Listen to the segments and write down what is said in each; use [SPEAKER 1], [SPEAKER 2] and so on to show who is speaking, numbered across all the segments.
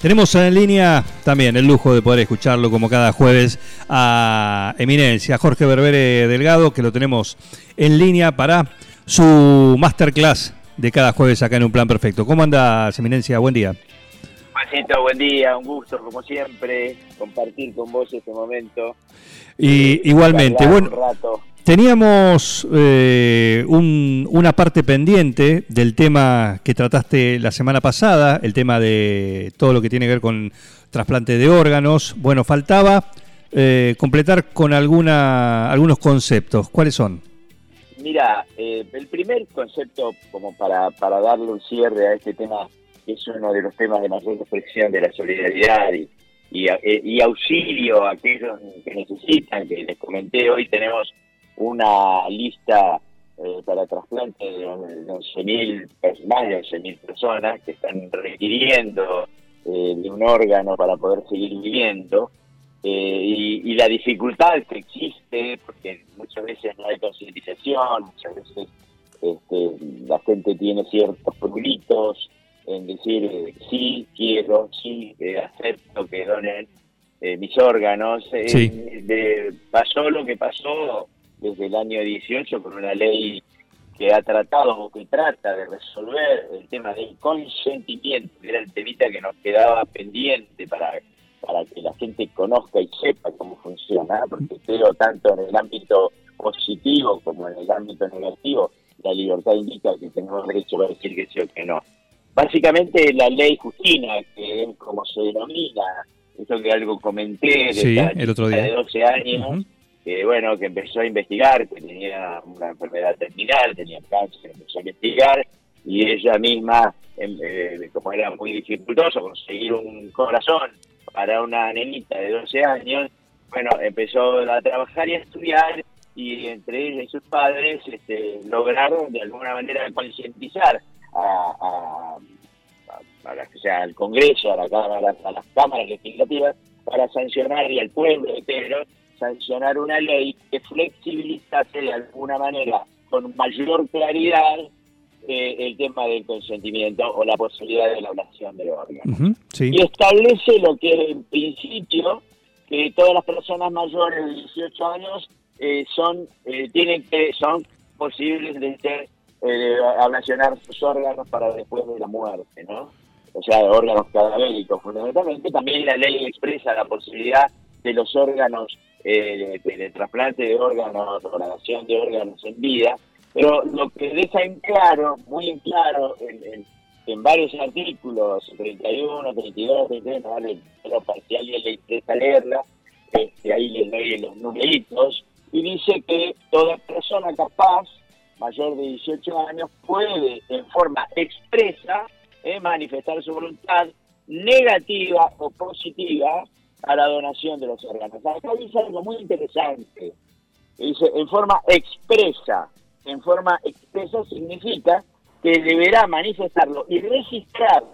[SPEAKER 1] Tenemos en línea también el lujo de poder escucharlo como cada jueves a Eminencia, Jorge Berbere Delgado, que lo tenemos en línea para su masterclass de cada jueves acá en Un Plan Perfecto. ¿Cómo anda, Eminencia? Buen día.
[SPEAKER 2] Juancito, buen día, un gusto como siempre compartir con vos este momento.
[SPEAKER 1] Y igualmente,
[SPEAKER 2] Charlar
[SPEAKER 1] bueno,
[SPEAKER 2] un rato.
[SPEAKER 1] Teníamos eh, un- una parte pendiente del tema que trataste la semana pasada, el tema de todo lo que tiene que ver con trasplante de órganos. Bueno, faltaba eh, completar con alguna, algunos conceptos. ¿Cuáles son?
[SPEAKER 2] Mira, eh, el primer concepto como para, para darle un cierre a este tema, que es uno de los temas de mayor expresión de la solidaridad y, eh, y auxilio a aquellos que necesitan, que les comenté, hoy tenemos una lista eh, para trasplante de 11.000, pers- más de 11.000 personas que están requiriendo eh, de un órgano para poder seguir viviendo. Eh, y, y la dificultad que existe, porque muchas veces no hay concientización, muchas veces este, la gente tiene ciertos prulitos en decir eh, sí quiero, sí acepto que donen eh, mis órganos.
[SPEAKER 1] Sí.
[SPEAKER 2] de- pasó lo que pasó desde el año 18 con una ley que ha tratado o que trata de resolver el tema del consentimiento, que era el temita que nos quedaba pendiente para, para que la gente conozca y sepa cómo funciona, porque creo tanto en el ámbito positivo como en el ámbito negativo, la libertad indica que tenemos derecho a decir que sí o que no. Básicamente la ley Justina, que es como se denomina, esto que algo comenté de
[SPEAKER 1] Sí, el otro día.
[SPEAKER 2] de 12 años. Que bueno, que empezó a investigar, que tenía una enfermedad terminal, tenía cáncer, empezó a investigar, y ella misma, em, eh, como era muy dificultoso conseguir un corazón para una nenita de 12 años, bueno, empezó a trabajar y a estudiar, y entre ella y sus padres este, lograron de alguna manera concientizar a, al Congreso, a, la cámara, a las cámaras legislativas, para sancionar y al pueblo entero sancionar una ley que flexibilizase de alguna manera con mayor claridad eh, el tema del consentimiento o la posibilidad de la ablación del órgano.
[SPEAKER 1] Sí.
[SPEAKER 2] Y establece lo que en principio que todas las personas mayores de 18 años eh, son eh, tienen que son posibles de ser eh, ablacionar sus órganos para después de la muerte, ¿no? O sea, órganos cadavéricos fundamentalmente. También la ley expresa la posibilidad de los órganos eh, de, trasplante de órganos o donación de órganos en vida. Pero lo que deja en claro, muy en claro, en, varios artículos, 31, 32, 33, no vale, pero a alguien le interesa leerla, este, ahí les doy los numeritos, y dice que toda persona capaz, mayor de 18 años, puede en forma expresa eh, manifestar su voluntad negativa o positiva a la donación de los órganos. Acá dice algo muy interesante. Dice, en forma expresa. En forma expresa significa que deberá manifestarlo y registrar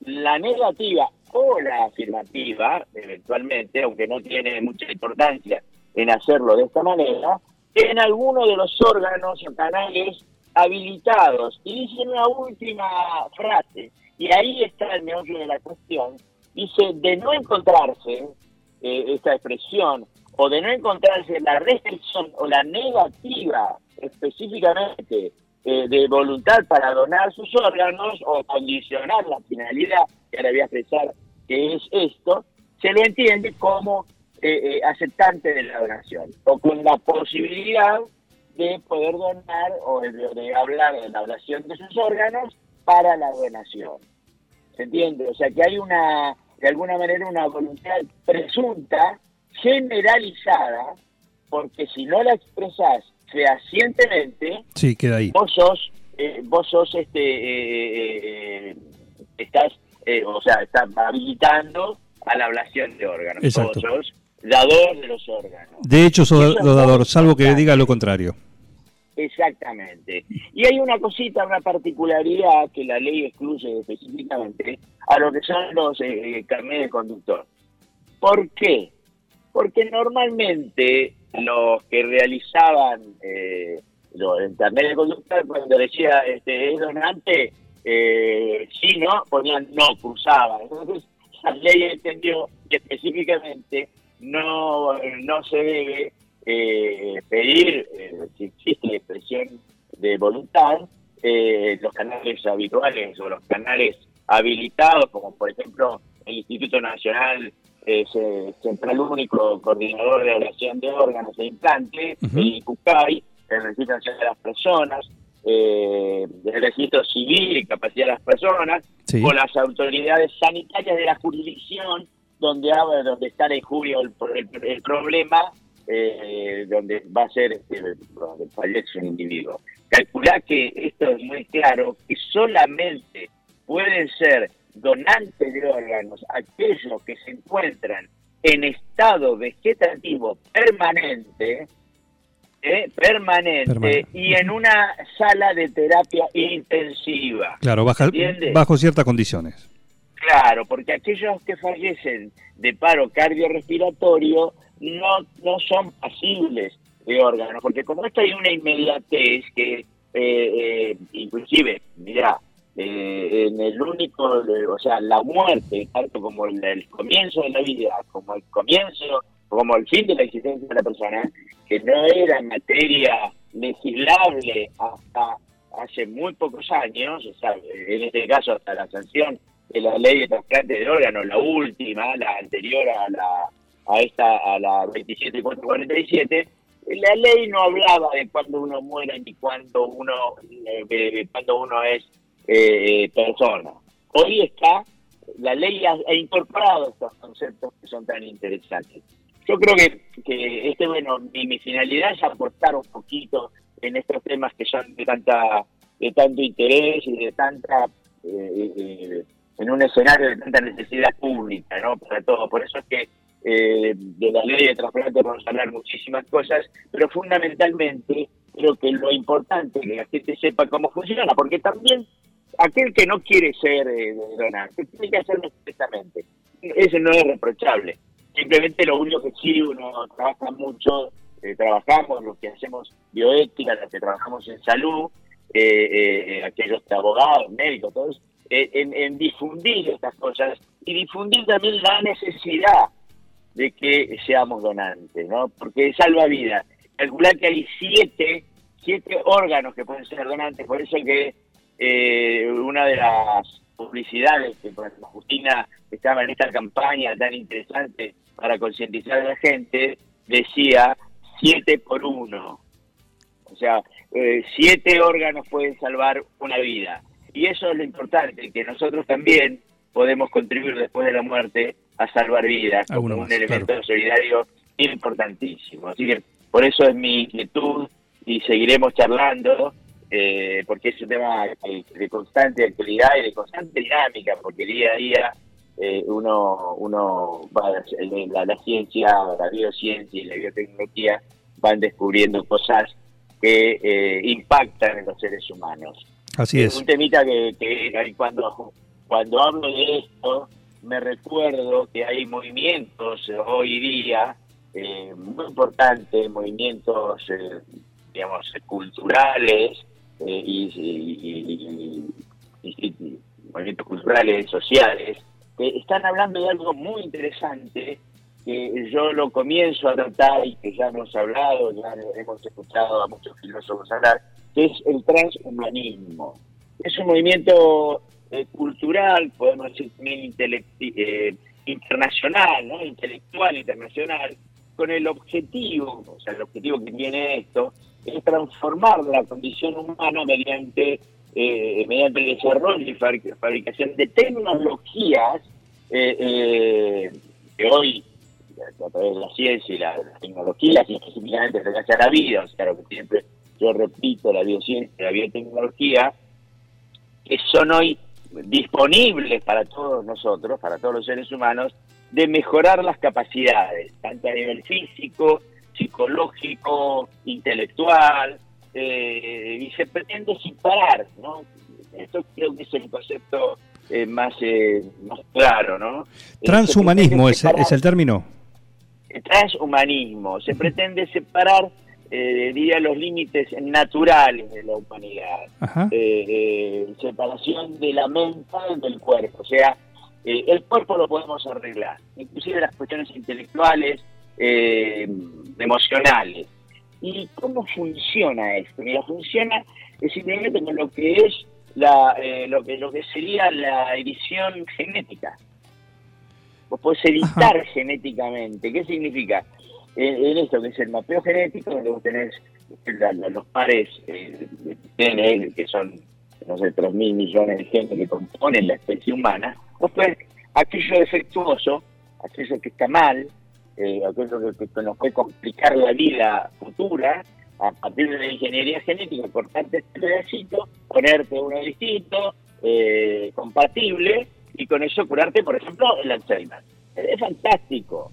[SPEAKER 2] la negativa o la afirmativa, eventualmente, aunque no tiene mucha importancia en hacerlo de esta manera, en alguno de los órganos o canales habilitados. Y dice una última frase, y ahí está el meollo de la cuestión, dice, de no encontrarse eh, esta expresión, o de no encontrarse la restricción o la negativa específicamente eh, de voluntad para donar sus órganos o condicionar la finalidad que ahora voy a expresar que es esto, se lo entiende como eh, eh, aceptante de la donación o con la posibilidad de poder donar o de, de hablar de la donación de sus órganos para la donación. ¿Se entiende? O sea que hay una, de alguna manera, una voluntad presunta, generalizada, porque si no la expresás fehacientemente,
[SPEAKER 1] Sí, queda ahí.
[SPEAKER 2] vos sos, eh, vos sos este, eh, eh, estás, eh, o sea, estás habilitando a la ablación de órganos.
[SPEAKER 1] Exacto.
[SPEAKER 2] Vos sos dador de los órganos.
[SPEAKER 1] De hecho, sos dador, salvo que diga lo contrario.
[SPEAKER 2] Exactamente. Y hay una cosita, una particularidad que la ley excluye específicamente a lo que son los eh, carnets de conductor. ¿Por qué? Porque normalmente los que realizaban eh, lo- el carnet de conductor, cuando decía este, es donante, eh, sí, no, ponían no, cruzaban. Entonces, la ley entendió que específicamente no, no se debe eh, pedir, eh, si existe de voluntad, eh, los canales habituales o los canales habilitados, como por ejemplo el Instituto Nacional eh, ce- Central Único Coordinador de Oración de Órganos e Implante,
[SPEAKER 1] Ujú.
[SPEAKER 2] el ICUCAI, el Registro Nacional de las Personas, eh, el Registro Civil y Capacidad de las Personas,
[SPEAKER 1] Sí.
[SPEAKER 2] o las autoridades sanitarias de la jurisdicción donde, donde está en julio el, el- el problema, eh, donde va a ser este, donde fallece un individuo. Calculá que esto es muy claro, que solamente pueden ser donantes de órganos aquellos que se encuentran en estado vegetativo permanente, eh, permanente
[SPEAKER 1] Permanente.
[SPEAKER 2] y en una sala de terapia intensiva.
[SPEAKER 1] Claro, bajo ciertas condiciones.
[SPEAKER 2] Claro, porque aquellos que fallecen de paro cardiorrespiratorio no, no son pasibles de órganos, porque como esto hay una inmediatez que, eh, eh, inclusive, mira, eh, en el único, o sea, la muerte, tanto como el, el comienzo de la vida, como el comienzo, como el fin de la existencia de la persona, que no era materia legislable hasta hace muy pocos años, o sea, en este caso hasta la sanción de la ley de trasplante de órganos, la última, la anterior a la a esta a la 27447, la ley no hablaba de cuando uno muere ni cuando uno eh, cuando uno es eh, persona. Hoy está la ley ha, incorporado estos conceptos que son tan interesantes. Yo creo que, este bueno mi, finalidad es aportar un poquito en estos temas que son de tanta de tanto interés y de tanta eh, en un escenario de tanta necesidad pública, ¿no? Para todo. Por eso es que eh, de la ley de trasplante vamos a hablar muchísimas cosas, pero fundamentalmente creo que lo importante es que la gente sepa cómo funciona, porque también aquel que no quiere ser eh, donante tiene que hacerlo expresamente. Eso no es reprochable. Simplemente lo único que sí uno trabaja mucho, eh, trabajamos, los que hacemos bioética, los que trabajamos en salud, eh, eh, aquellos que abogados, médicos, todos, eh, en, en difundir estas cosas y difundir también la necesidad de que seamos donantes, ¿no? Porque salva vidas. Calcular que hay siete, siete órganos que pueden ser donantes, por eso que eh, una de las publicidades que Justina estaba en esta campaña tan interesante para concientizar a la gente, decía siete por uno. O sea, eh, siete órganos pueden salvar una vida. Y eso es lo importante, que nosotros también podemos contribuir después de la muerte a salvar vidas como un elemento
[SPEAKER 1] claro.
[SPEAKER 2] solidario importantísimo. Así que por eso es mi inquietud y seguiremos charlando, eh, porque es un tema de, de constante actualidad y de constante dinámica, porque día a día eh, uno, uno va, la, la ciencia, la biociencia y la biotecnología van descubriendo cosas que eh, impactan en los seres humanos.
[SPEAKER 1] Así es.
[SPEAKER 2] Un temita que, que cuando, cuando hablo de esto, me recuerdo que hay movimientos hoy día eh, muy importantes, movimientos, eh, digamos, culturales eh, y, y- y- y- y movimientos culturales, sociales, que están hablando de algo muy interesante que yo lo comienzo a tratar y que ya hemos hablado, ya hemos escuchado a muchos filósofos hablar, que es el transhumanismo. Es un movimiento eh, cultural, podemos decir también eh, internacional, ¿no? intelectual, internacional, con el objetivo, o sea, el objetivo que tiene esto, es transformar la condición humana mediante, eh, mediante el desarrollo y fabric- fabricación de tecnologías que hoy a través de la ciencia y la, las tecnologías, y específicamente relación a la vida, o sea, lo que siempre yo repito, la biociencia, la biotecnología, que son hoy disponibles para todos nosotros, para todos los seres humanos, de mejorar las capacidades, tanto a nivel físico, psicológico, intelectual, eh, y se pretende separar, ¿no? Esto creo que es el concepto eh, más, eh, más claro, ¿no?
[SPEAKER 1] Transhumanismo
[SPEAKER 2] Se
[SPEAKER 1] es, es el término.
[SPEAKER 2] Transhumanismo, se pretende separar, eh, diría, los límites naturales de la humanidad. Eh, eh, separación de la mente del cuerpo. O sea, eh, el cuerpo lo podemos arreglar, inclusive las cuestiones intelectuales, emocionales. ¿Y cómo funciona esto? Mira, funciona simplemente con lo que es la, lo que lo que sería la edición genética. Vos podés editar genéticamente. ¿Qué significa? En, en esto que es el mapeo genético, donde vos tenés la- los pares eh, de que son, no sé, 3 mil millones de genes que componen la especie humana, vos podés, aquello defectuoso, aquello que está mal, eh, aquello que, que nos puede complicar la vida futura, a partir de la ingeniería genética, cortarte este pedacito, ponerte uno distinto, eh, compatible, y con eso curarte, por ejemplo, el Alzheimer. Es fantástico.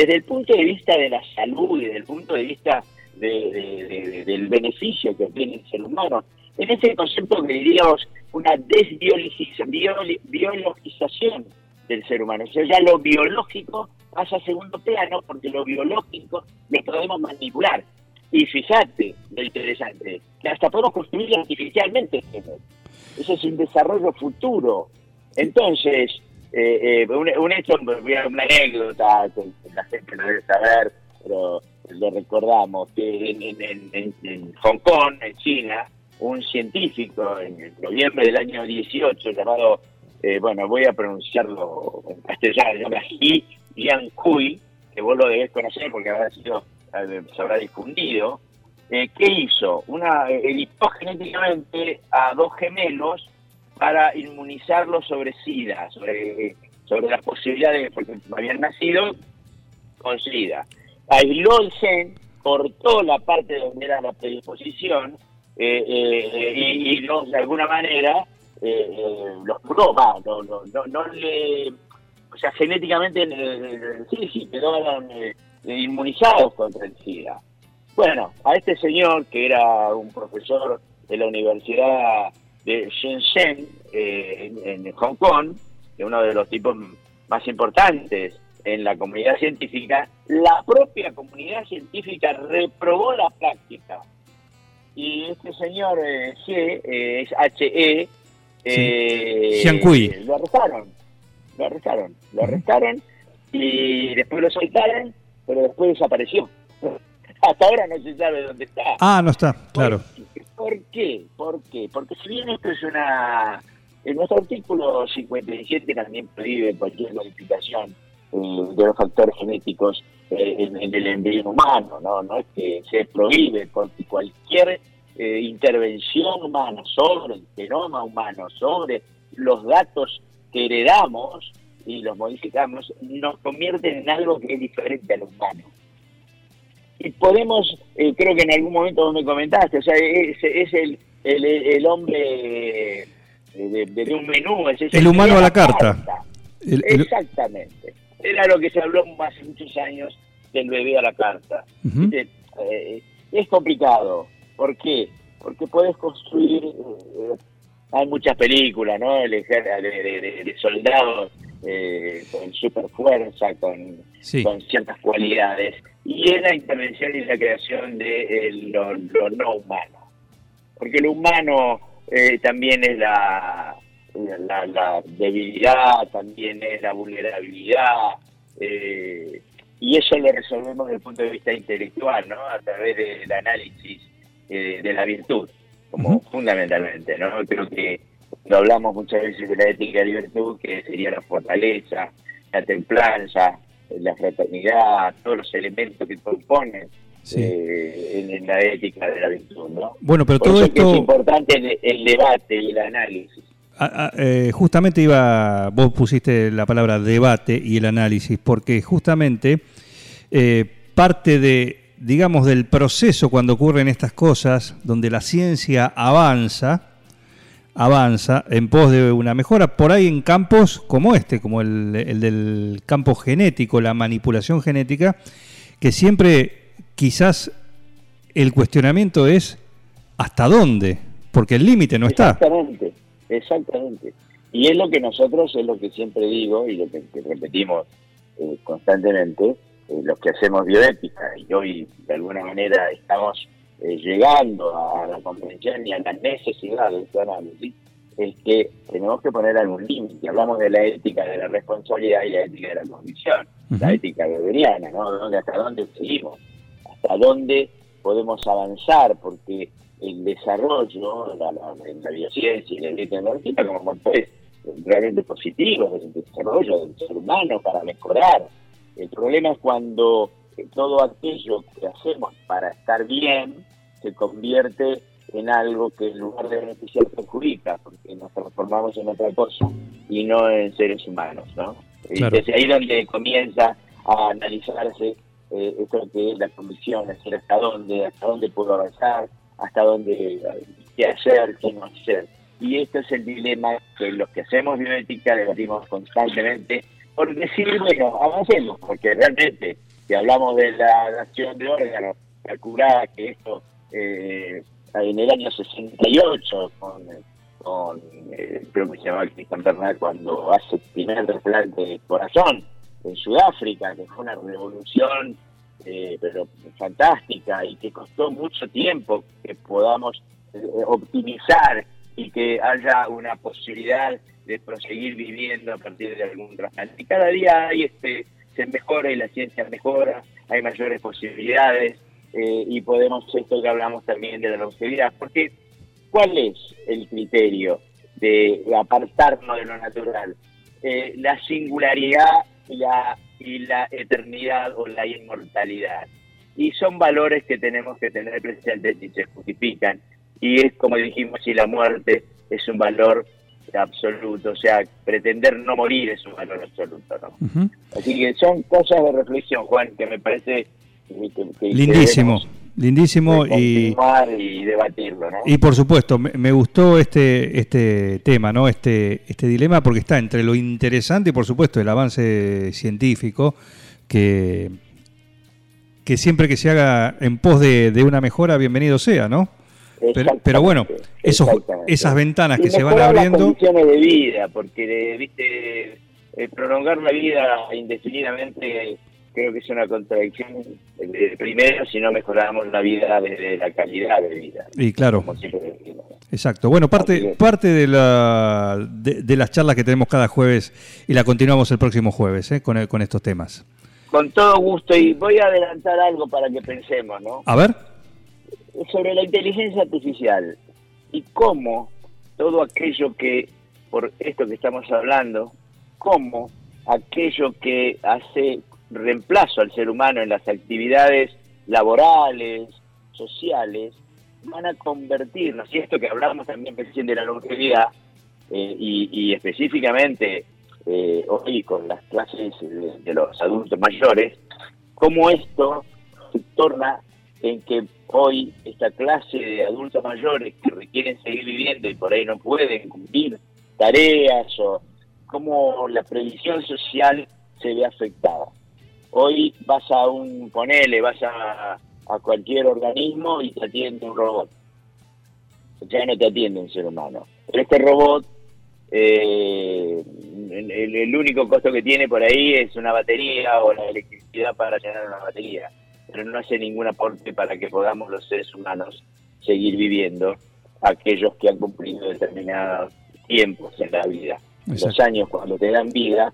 [SPEAKER 2] Desde el punto de vista de la salud y desde el punto de vista de- de- de- de- del beneficio que tiene el ser humano, en ese concepto que diríamos una desbiologización del ser humano. O sea, ya lo biológico pasa a segundo plano porque lo biológico lo podemos manipular. Y fíjate, lo interesante, hasta podemos construir artificialmente. Eso es un desarrollo futuro. Entonces, eh, eh, un, un hecho, una anécdota que la gente no debe saber, pero lo recordamos, que en, en- en- Hong Kong, en China, un científico en noviembre del año 18 llamado, eh, bueno, voy a pronunciarlo en castellano, se llama Yi Jiankui, que vos lo debés conocer porque habrá sido, eh, se habrá difundido, eh, ¿qué hizo? Una, editó genéticamente a dos gemelos para inmunizarlos sobre SIDA, sobre, sobre las posibilidades, porque habían nacido con SIDA. Aisló el gen, cortó la parte donde era la predisposición eh, eh, y, de alguna manera eh, los curó, va, no, no, no, no le... O sea, genéticamente sí, sí, quedaron inmunizados contra el SIDA. Bueno, a este señor, que era un profesor de la Universidad de Shenzhen, eh, en, en Hong Kong, de uno de los tipos más importantes en la comunidad científica, la propia comunidad científica reprobó la práctica. Y este señor eh, G, eh, es H-E, eh, lo arrestaron. Lo arrestaron. Lo arrestaron y después lo soltaron, pero después desapareció. Hasta ahora no se sabe dónde está.
[SPEAKER 1] Ah, no está, claro.
[SPEAKER 2] ¿Por qué? ¿Por qué? Porque si bien esto es una... En nuestro artículo 57 también prohíbe cualquier modificación eh, de los factores genéticos eh, en, el embrión humano, ¿no? No es que se prohíbe porque cualquier eh, intervención humana sobre el genoma humano, sobre los datos que heredamos y los modificamos, nos convierten en algo que es diferente al humano y podemos, eh, creo que en algún momento vos me comentaste, o sea, es, es el, el, el hombre eh, de, de un menú. Es ese
[SPEAKER 1] El humano a la carta. El-
[SPEAKER 2] Exactamente. Era lo que se habló hace muchos años del bebé a la carta.
[SPEAKER 1] Ujú.
[SPEAKER 2] Eh, eh, es complicado. ¿Por qué? Porque puedes construir, eh, hay muchas películas, ¿no? El de soldados eh, con super fuerza, con,
[SPEAKER 1] Sí.
[SPEAKER 2] con ciertas cualidades. Y es la intervención y la creación de eh, lo, lo no humano. Porque lo humano eh, también es la, la, la debilidad, también es la vulnerabilidad. eh, y eso lo resolvemos desde el punto de vista intelectual, ¿no? A través del análisis eh, de la virtud, como fundamentalmente, ¿no? Creo que lo hablamos muchas veces de la ética de la virtud, que sería la fortaleza, la templanza, la fraternidad, todos los elementos que componen
[SPEAKER 1] Sí.
[SPEAKER 2] eh, en, en la ética de la virtud, ¿no?
[SPEAKER 1] Bueno, pero
[SPEAKER 2] Por
[SPEAKER 1] todo
[SPEAKER 2] eso que es
[SPEAKER 1] esto,
[SPEAKER 2] importante el, el debate y el análisis.
[SPEAKER 1] a- a- eh, justamente iba, vos pusiste la palabra debate y el análisis, porque justamente eh, parte de, digamos, del proceso cuando ocurren estas cosas, donde la ciencia avanza, avanza en pos de una mejora, por ahí en campos como este, como el, el del campo genético, la manipulación genética, que siempre quizás el cuestionamiento es hasta dónde, porque el límite no está.
[SPEAKER 2] Exactamente, exactamente. Y es lo que nosotros, es lo que siempre digo y lo que, que repetimos eh, constantemente, eh, los que hacemos bioética, y hoy de alguna manera estamos eh, llegando a la comprensión y a la necesidad de este análisis, es que tenemos que poner algún límite. Hablamos de la ética de la responsabilidad y la ética de la convicción, la ética weberiana, ¿no? ¿Hasta dónde seguimos? ¿Hasta dónde podemos avanzar? Porque el desarrollo, la, la, la biociencia y la biotecnología como motores realmente positivos del desarrollo del ser humano para mejorar. El problema es cuando todo aquello que hacemos para estar bien se convierte en algo que en lugar de beneficiar perjudica, porque nos transformamos en otra cosa y no en seres humanos, ¿no?
[SPEAKER 1] Claro.
[SPEAKER 2] Y desde ahí donde comienza a analizarse eh, esto que es la convicción, es decir, hasta dónde, hasta dónde puedo avanzar, hasta dónde, qué hacer, qué no hacer. Y este es el dilema que los que hacemos bioética debatimos constantemente por decir, bueno, avancemos, porque realmente, si hablamos de la nación de órganos, calculada que esto eh, en el año 68, con, con eh, creo que se llamaba Cristian Bernal, cuando hace el primer trasplante de corazón en Sudáfrica, que fue una revolución, eh, pero fantástica, y que costó mucho tiempo que podamos eh, optimizar y que haya una posibilidad de proseguir viviendo a partir de algún trasplante. Y cada día hay este, se mejora y la ciencia mejora, hay mayores posibilidades eh, y podemos, esto que hablamos también de la longevidad, porque ¿cuál es el criterio de apartarnos de lo natural? Eh, la singularidad y la, y la eternidad o la inmortalidad. Y son valores que tenemos que tener presentes y se justifican. Y es como dijimos, si la muerte es un valor absoluto, o sea, pretender no morir es un valor absoluto, ¿no? Así que son cosas de reflexión, Juan, que me parece que, que- que
[SPEAKER 1] Lindísimo, lindísimo y,
[SPEAKER 2] y debatirlo, ¿no?
[SPEAKER 1] y por supuesto, me, me gustó este, este tema, ¿no? Este, este dilema porque está entre lo interesante y por supuesto el avance científico que, que siempre que se haga en pos de, de una mejora, bienvenido sea, ¿no? Pero, bueno, esos, esas ventanas
[SPEAKER 2] Y
[SPEAKER 1] que se van
[SPEAKER 2] mejorar las
[SPEAKER 1] abriendo,
[SPEAKER 2] condiciones de vida, porque, viste, eh, prolongar la vida indefinidamente creo que es una contradicción. eh, primero, si no mejoramos la vida desde la calidad de vida.
[SPEAKER 1] y claro. Exacto. Bueno, parte, parte de, la, de, de las charlas que tenemos cada jueves y la continuamos el próximo jueves ¿eh? con, con estos temas.
[SPEAKER 2] Con todo gusto, y voy a adelantar algo para que pensemos, ¿no?
[SPEAKER 1] A ver.
[SPEAKER 2] sobre la inteligencia artificial y cómo todo aquello que, por esto que estamos hablando, cómo aquello que hace reemplazo al ser humano en las actividades laborales, sociales, van a convertirnos, y esto que hablamos también recién de la longevidad, eh, y, específicamente eh, hoy con las clases de, de los adultos mayores, cómo esto se torna en que hoy esta clase de adultos mayores que requieren seguir viviendo y por ahí no pueden cumplir tareas o cómo la previsión social se ve afectada. Hoy vas a un, ponele, vas a, a cualquier organismo y te atiende un robot. Ya no te atiende un ser humano. Pero este robot, eh, el, el único costo que tiene por ahí es una batería o la electricidad para llenar una batería pero no hace ningún aporte para que podamos los seres humanos seguir viviendo aquellos que han cumplido determinados tiempos en la vida. Los años cuando te dan vida,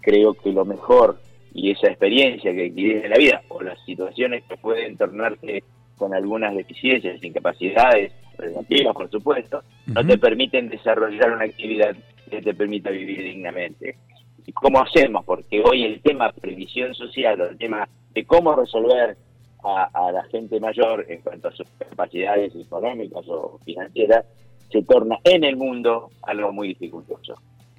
[SPEAKER 2] creo que lo mejor y esa experiencia que adquirís en la vida o las situaciones que pueden tornarse con algunas deficiencias, incapacidades relativas, por supuesto, no te permiten desarrollar una actividad que te permita vivir dignamente. ¿Y cómo hacemos? Porque hoy el tema previsión social el tema de cómo resolver a, a la gente mayor en cuanto a sus capacidades económicas o financieras se torna en el mundo algo muy dificultoso.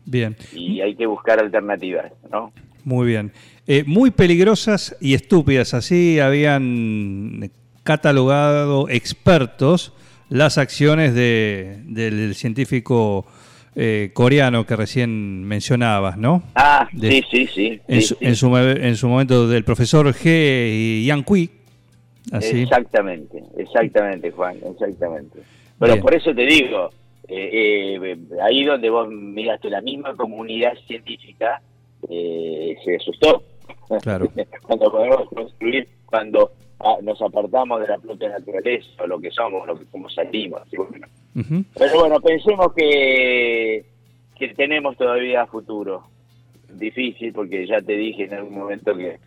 [SPEAKER 1] Bien,
[SPEAKER 2] Y hay que buscar alternativas, ¿no?
[SPEAKER 1] Muy bien. Eh, muy peligrosas y estúpidas, así habían catalogado expertos las acciones de, del científico eh, coreano que recién mencionabas, ¿no?
[SPEAKER 2] Ah,
[SPEAKER 1] De-
[SPEAKER 2] sí, sí, sí.
[SPEAKER 1] En,
[SPEAKER 2] sí,
[SPEAKER 1] su,
[SPEAKER 2] sí.
[SPEAKER 1] en su mo- en su momento del profesor G. Yang Kui. Así.
[SPEAKER 2] Exactamente, exactamente, Juan, exactamente. Pero
[SPEAKER 1] Bien.
[SPEAKER 2] por eso te digo, eh, eh, ahí donde vos miraste la misma comunidad científica, eh, se asustó.
[SPEAKER 1] Claro.
[SPEAKER 2] cuando podemos construir, cuando ah, nos apartamos de la propia naturaleza, o lo que somos, lo que, cómo salimos. y bueno.
[SPEAKER 1] Ujú.
[SPEAKER 2] Pero bueno, pensemos que, que tenemos todavía futuro. Difícil, porque ya te dije en algún momento que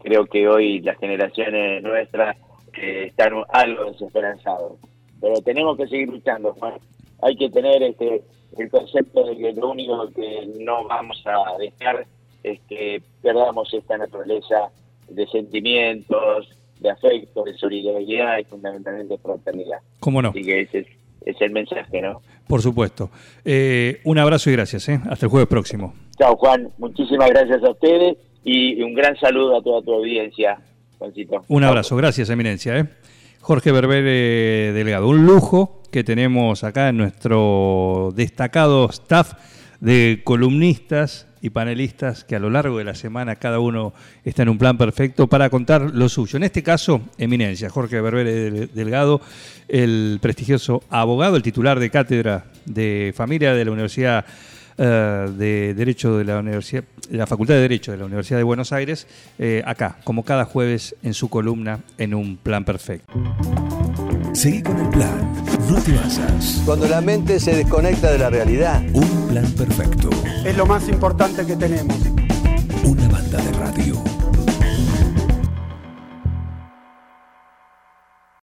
[SPEAKER 2] creo que hoy las generaciones nuestras eh, están algo desesperanzadas. Pero tenemos que seguir luchando, Juan. Hay que tener este el concepto de que lo único que no vamos a dejar es que perdamos esta naturaleza de sentimientos, de afecto, de solidaridad y fundamentalmente fraternidad.
[SPEAKER 1] ¿Cómo no?
[SPEAKER 2] Así que ese es, es el mensaje, ¿no?
[SPEAKER 1] Por supuesto. Eh, un abrazo y gracias. ¿eh? Hasta el jueves próximo.
[SPEAKER 2] Chao, Juan. Muchísimas gracias a ustedes y un gran saludo a toda tu audiencia, Juancito.
[SPEAKER 1] Un abrazo, gracias Eminencia. ¿eh? Jorge Berbere Delgado, un lujo que tenemos acá en nuestro destacado staff de columnistas y panelistas que a lo largo de la semana cada uno está en un plan perfecto para contar lo suyo. En este caso, Eminencia, Jorge Berbere Del- Delgado, el prestigioso abogado, el titular de cátedra de familia de la Universidad eh, de Derecho de la Universidad, la Facultad de Derecho de la Universidad de Buenos Aires, eh, acá, como cada jueves en su columna en un plan perfecto.
[SPEAKER 3] Seguí con el plan. No te basas.
[SPEAKER 4] Cuando la mente se desconecta de la realidad.
[SPEAKER 3] Un plan perfecto.
[SPEAKER 5] es lo más importante que tenemos.
[SPEAKER 3] Una banda.